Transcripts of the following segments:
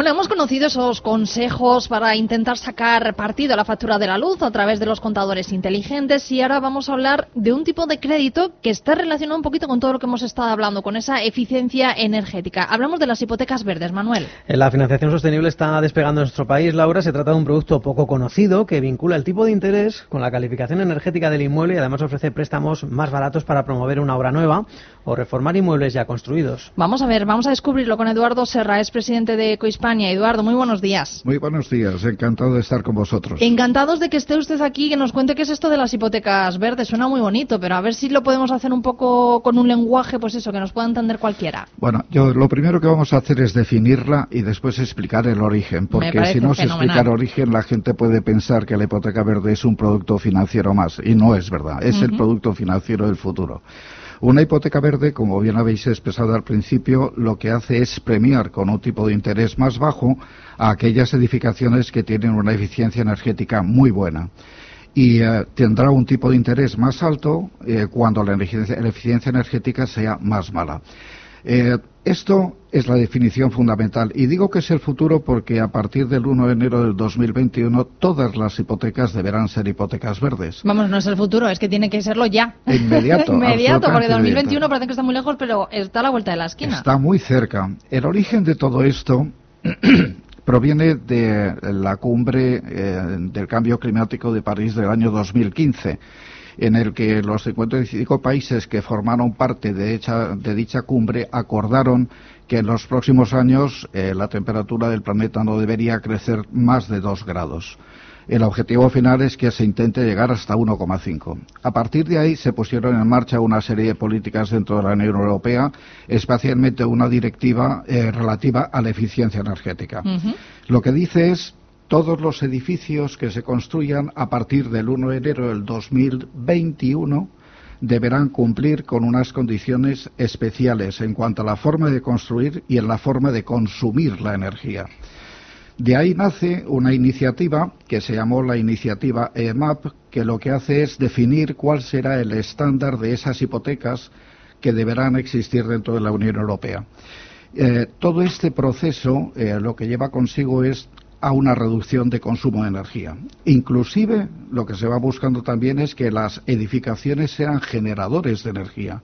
Bueno, hemos conocido esos consejos para intentar sacar partido a la factura de la luz a través de los contadores inteligentes y ahora vamos a hablar de un tipo de crédito que está relacionado un poquito con todo lo que hemos estado hablando, con esa eficiencia energética. Hablamos de las hipotecas verdes, Manuel. La financiación sostenible está despegando en nuestro país, Laura. Se trata de un producto poco conocido que vincula el tipo de interés con la calificación energética del inmueble y además ofrece préstamos más baratos para promover una obra nueva o reformar inmuebles ya construidos. Vamos a ver, vamos a descubrirlo con Eduardo Serra, es presidente de Cohispania. Eduardo, muy buenos días. Muy buenos días, encantado de estar con vosotros. Encantados de que esté usted aquí y que nos cuente qué es esto de las hipotecas verdes. Suena muy bonito, pero a ver si lo podemos hacer un poco con un lenguaje, pues eso, que nos pueda entender cualquiera. Bueno, yo lo primero que vamos a hacer es definirla y después explicar el origen, porque si no se explica el origen, la gente puede pensar que la hipoteca verde es un producto financiero más, y no es verdad, es el producto financiero del futuro. Una hipoteca verde, como bien habéis expresado al principio, lo que hace es premiar con un tipo de interés más bajo a aquellas edificaciones que tienen una eficiencia energética muy buena y eh, tendrá un tipo de interés más alto eh, cuando la, eficiencia energética sea más mala. Eh, esto es la definición fundamental. Y digo que es el futuro porque a partir del 1 de enero del 2021 todas las hipotecas deberán ser hipotecas verdes. Vamos, no es el futuro, es que tiene que serlo ya. Inmediato. inmediato, porque 2021 parece que está muy lejos, pero está a la vuelta de la esquina. Está muy cerca. El origen de todo esto proviene de la cumbre eh, del cambio climático de París del año 2015 en el que los 55 países que formaron parte de, dicha cumbre acordaron que en los próximos años eh, la temperatura del planeta no debería crecer más de 2 grados. El objetivo final es que se intente llegar hasta 1,5. A partir de ahí se pusieron en marcha una serie de políticas dentro de la Unión Europea, especialmente una directiva eh, relativa a la eficiencia energética. Lo que dice es todos los edificios que se construyan a partir del 1 de enero del 2021 deberán cumplir con unas condiciones especiales en cuanto a la forma de construir y en la forma de consumir la energía. De ahí nace una iniciativa que se llamó la iniciativa EMAP, que lo que hace es definir cuál será el estándar de esas hipotecas que deberán existir dentro de la Unión Europea. Eh, todo este proceso eh, lo que lleva consigo es a una reducción de consumo de energía. Inclusive lo que se va buscando también es que las edificaciones sean generadores de energía.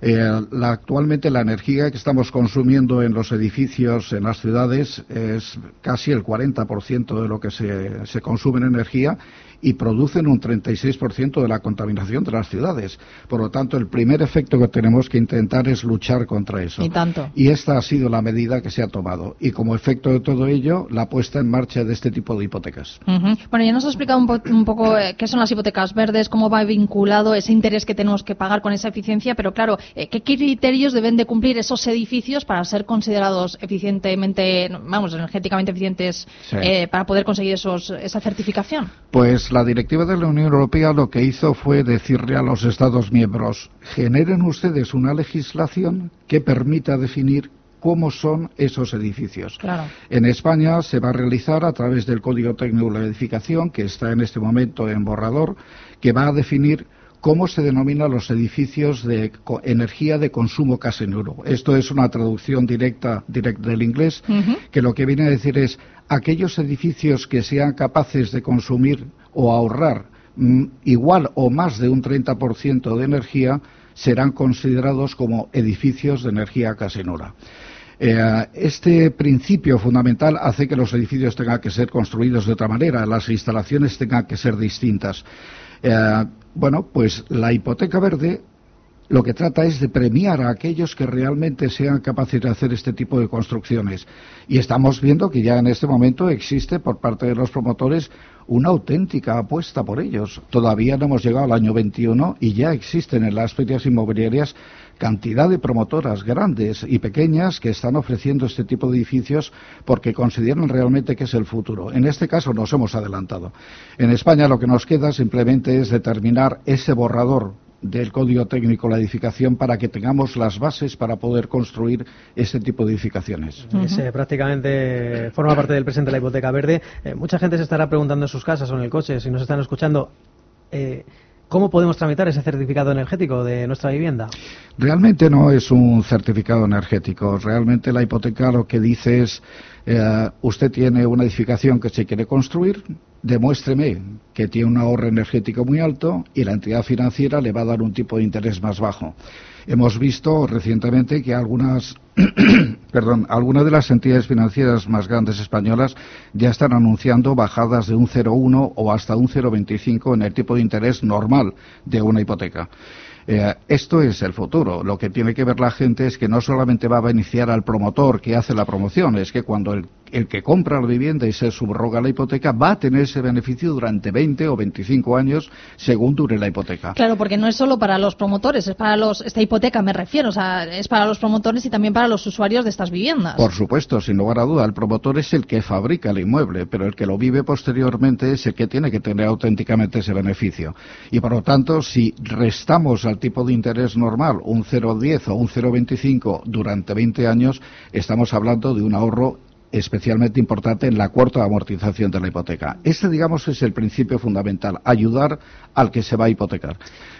Eh, actualmente la energía que estamos consumiendo en los edificios, en las ciudades, es casi el 40% de lo que se, se consume en energía y producen un 36% de la contaminación de las ciudades. Por lo tanto, el primer efecto que tenemos que intentar es luchar contra eso. Y tanto. Y esta ha sido la medida que se ha tomado. Y como efecto de todo ello, la puesta en marcha de este tipo de hipotecas. Bueno, ya nos ha explicado un, poco eh, qué son las hipotecas verdes, cómo va vinculado ese interés que tenemos que pagar con esa eficiencia, pero claro, eh, ¿qué criterios deben de cumplir esos edificios para ser considerados eficientemente, vamos, energéticamente eficientes eh, para poder conseguir esos, esa certificación? Pues la directiva de la Unión Europea lo que hizo fue decirle a los Estados miembros, generen ustedes una legislación que permita definir cómo son esos edificios. En España se va a realizar a través del Código Técnico de la Edificación, que está en este momento en borrador, que va a definir cómo se denominan los edificios de energía de consumo casi nulo. Esto es una traducción directa, del inglés, que lo que viene a decir es aquellos edificios que sean capaces de consumir o ahorrar mm, igual o más de un 30% de energía serán considerados como edificios de energía casi nula. Eh, este principio fundamental hace que los edificios tengan que ser construidos de otra manera, las instalaciones tengan que ser distintas. Eh, bueno, pues la hipoteca verde lo que trata es de premiar a aquellos que realmente sean capaces de hacer este tipo de construcciones. Y estamos viendo que ya en este momento existe por parte de los promotores una auténtica apuesta por ellos. Todavía no hemos llegado al año 21 y ya existen en las ferias inmobiliarias cantidad de promotoras grandes y pequeñas que están ofreciendo este tipo de edificios porque consideran realmente que es el futuro. En este caso nos hemos adelantado. En España lo que nos queda simplemente es determinar ese borrador del Código Técnico de la Edificación para que tengamos las bases para poder construir ese tipo de edificaciones. prácticamente forma parte del presente de la hipoteca verde. Eh, mucha gente se estará preguntando en sus casas o en el coche, si nos están escuchando, eh, ¿Cómo podemos tramitar ese certificado energético de nuestra vivienda? Realmente no es un certificado energético. Realmente la hipoteca lo que dice es, eh, usted tiene una edificación que se quiere construir, demuéstreme que tiene un ahorro energético muy alto y la entidad financiera le va a dar un tipo de interés más bajo. Hemos visto recientemente que algunas, perdón, algunas de las entidades financieras más grandes españolas ya están anunciando bajadas de un 0,1 o hasta un 0,25 en el tipo de interés normal de una hipoteca. Eh, esto es el futuro. Lo que tiene que ver la gente es que no solamente va a beneficiar al promotor que hace la promoción, es que cuando el, que compra la vivienda y se subroga la hipoteca va a tener ese beneficio durante 20 o 25 años según dure la hipoteca. Claro, porque no es solo para los promotores, es para los, esta hipoteca me refiero, o sea, es para los promotores y también para los usuarios de estas viviendas. Por supuesto, sin lugar a duda, el promotor es el que fabrica el inmueble, pero el que lo vive posteriormente es el que tiene que tener auténticamente ese beneficio. Y por lo tanto, si restamos al tipo de interés normal, un 0,10 o un 0,25 durante 20 años, estamos hablando de un ahorro especialmente importante en la cuarta amortización de la hipoteca. Este, digamos, es el principio fundamental, ayudar al que se va a hipotecar.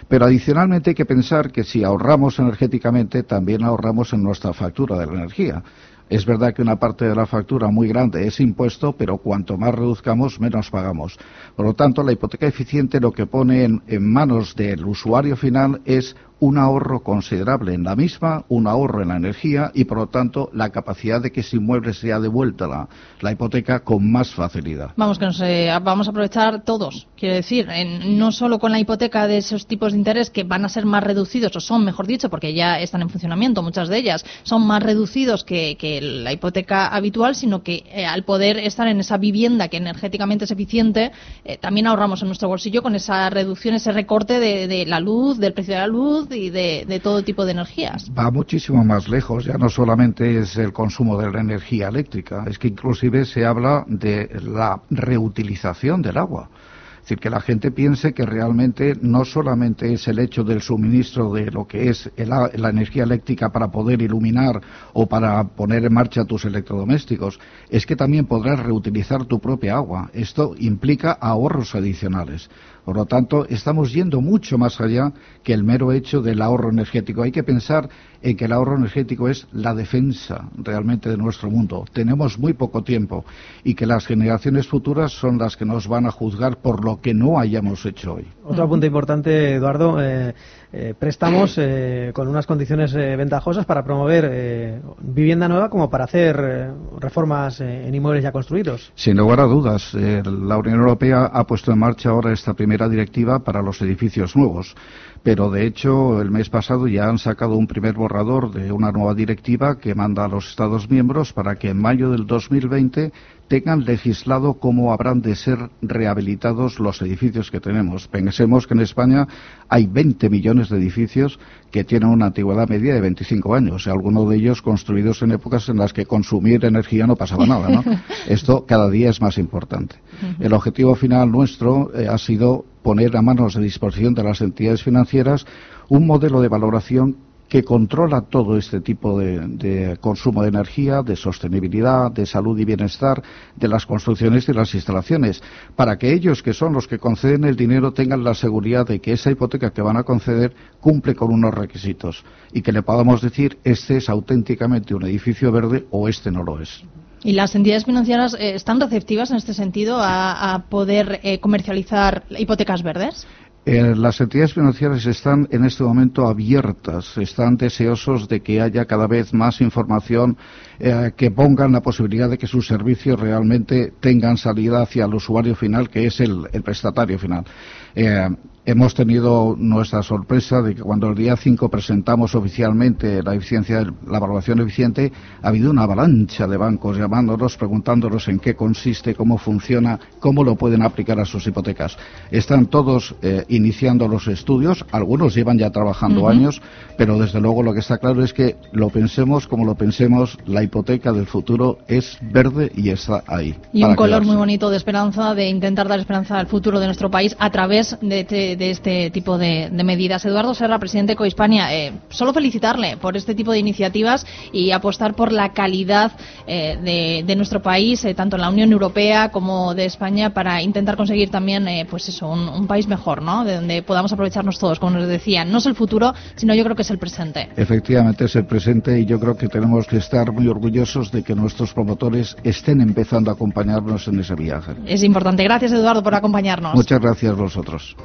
Pero adicionalmente hay que pensar que si ahorramos energéticamente, también ahorramos en nuestra factura de la energía. Es verdad que una parte de la factura muy grande es impuesto, pero cuanto más reduzcamos, menos pagamos. Por lo tanto, la hipoteca eficiente lo que pone en, en manos del usuario final es un ahorro considerable en la misma, un ahorro en la energía y, por lo tanto, la capacidad de que ese inmueble sea devuelta la, hipoteca con más facilidad. Vamos, que nos eh, vamos a aprovechar todos, quiero decir, no solo con la hipoteca de esos tipos de interés que van a ser más reducidos, o son, mejor dicho, porque ya están en funcionamiento, muchas de ellas, son más reducidos que, la hipoteca habitual, sino que eh, al poder estar en esa vivienda que energéticamente es eficiente, eh, también ahorramos en nuestro bolsillo con esa reducción, ese recorte de la luz, del precio de la luz, y de, todo tipo de energías. Va muchísimo más lejos, ya no solamente es el consumo de la energía eléctrica, es que inclusive se habla de la reutilización del agua. Decir, que la gente piense que realmente no solamente es el hecho del suministro de lo que es la energía eléctrica para poder iluminar o para poner en marcha tus electrodomésticos, es que también podrás reutilizar tu propia agua. Esto implica ahorros adicionales. Por lo tanto, estamos yendo mucho más allá que el mero hecho del ahorro energético. Hay que pensar en que el ahorro energético es la defensa realmente de nuestro mundo. Tenemos muy poco tiempo y que las generaciones futuras son las que nos van a juzgar por lo que no hayamos hecho hoy. Otro punto importante, Eduardo. Eh, eh, préstamos eh, con unas condiciones eh, ventajosas para promover vivienda nueva como para hacer reformas en inmuebles ya construidos. Sin lugar a dudas, la Unión Europea ha puesto en marcha ahora esta primera directiva para los edificios nuevos. Pero de hecho el mes pasado ya han sacado un primer borrador de una nueva directiva que manda a los Estados miembros para que en mayo del 2020 tengan legislado cómo habrán de ser rehabilitados los edificios que tenemos. Pensemos que en España hay 20 millones de edificios que tienen una antigüedad media de 25 años, algunos de ellos construidos en épocas en las que consumir energía no pasaba nada. ¿no? Esto cada día es más importante. El objetivo final nuestro eh, ha sido poner a manos de disposición de las entidades financieras un modelo de valoración que controla todo este tipo de, consumo de energía, de sostenibilidad, de salud y bienestar de las construcciones y las instalaciones, para que ellos, que son los que conceden el dinero, tengan la seguridad de que esa hipoteca que van a conceder cumple con unos requisitos y que le podamos decir este es auténticamente un edificio verde o este no lo es. ¿Y las entidades financieras eh, están receptivas en este sentido a, poder eh, comercializar hipotecas verdes? Eh, las entidades financieras están en este momento abiertas, están deseosos de que haya cada vez más información que pongan la posibilidad de que sus servicios realmente tengan salida hacia el usuario final, que es el, el prestatario final. Hemos tenido nuestra sorpresa de que cuando el día 5 presentamos oficialmente la eficiencia, la evaluación eficiente, ha habido una avalancha de bancos llamándonos, preguntándonos en qué consiste, cómo funciona, cómo lo pueden aplicar a sus hipotecas. Están todos eh, iniciando los estudios, algunos llevan ya trabajando años, pero desde luego lo que está claro es que lo pensemos como lo pensemos, la hipoteca del futuro es verde y está ahí. Y un color muy bonito de esperanza, de intentar dar esperanza al futuro de nuestro país a través de, de este tipo de, medidas. Eduardo Serra, presidente de Cohispania, eh, solo felicitarle por este tipo de iniciativas y apostar por la calidad de, de, nuestro país, tanto en la Unión Europea como de España, para intentar conseguir también, pues eso, un, un, país mejor, ¿no? De donde podamos aprovecharnos todos, como nos decía. No es el futuro, sino yo creo que es el presente. Efectivamente es el presente y yo creo que tenemos que estar muy orgullosos de que nuestros promotores estén empezando a acompañarnos en ese viaje. Es importante. Gracias, Eduardo, por acompañarnos. Muchas gracias a vosotros.